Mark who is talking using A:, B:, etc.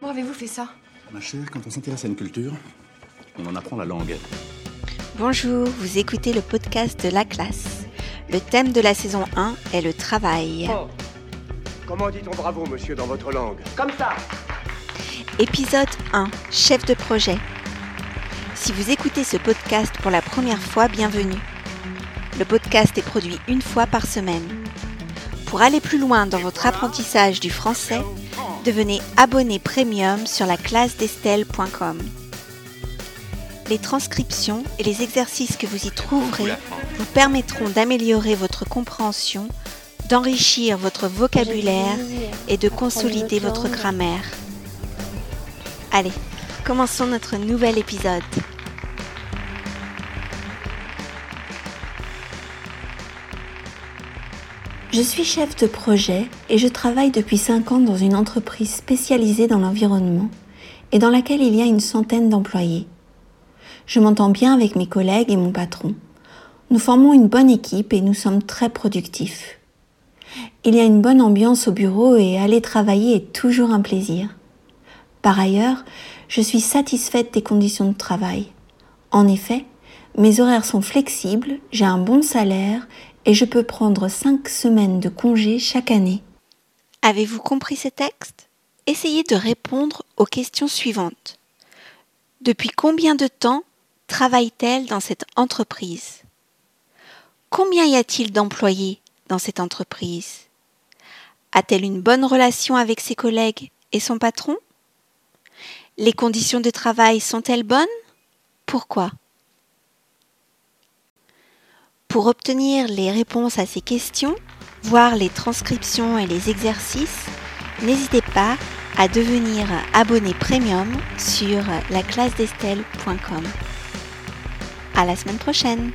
A: Comment avez-vous fait ça?
B: Ma chère, quand on s'intéresse à une culture, on en apprend la langue.
C: Bonjour, vous écoutez le podcast de la classe. Le thème de la saison 1 est le travail.
D: Oh. Comment dit-on bravo, monsieur, dans votre langue? Comme ça
C: Épisode 1, chef de projet. Si vous écoutez ce podcast pour la première fois, bienvenue. Le podcast est produit une fois par semaine. Pour aller plus loin dans votre apprentissage du français, devenez abonné premium sur la classe d'Estelle.com. Les transcriptions et les exercices que vous y trouverez vous permettront d'améliorer votre compréhension, d'enrichir votre vocabulaire et de consolider votre grammaire. Allez, commençons notre nouvel épisode. Je suis chef de projet et je travaille depuis 5 ans dans une entreprise spécialisée dans l'environnement et dans laquelle il y a une centaine d'employés. Je m'entends bien avec mes collègues et mon patron. Nous formons une bonne équipe et nous sommes très productifs. Il y a une bonne ambiance au bureau et aller travailler est toujours un plaisir. Par ailleurs, je suis satisfaite des conditions de travail. En effet, mes horaires sont flexibles, j'ai un bon salaire et je peux prendre 5 semaines de congé chaque année. Avez-vous compris ces textes? Essayez de répondre aux questions suivantes. Depuis combien de temps travaille-t-elle dans cette entreprise? Combien y a-t-il d'employés dans cette entreprise? A-t-elle une bonne relation avec ses collègues et son patron? Les conditions de travail sont-elles bonnes? Pourquoi? Pour obtenir les réponses à ces questions, voir les transcriptions et les exercices, n'hésitez pas à devenir abonné premium sur laclassedestelle.com. À la semaine prochaine!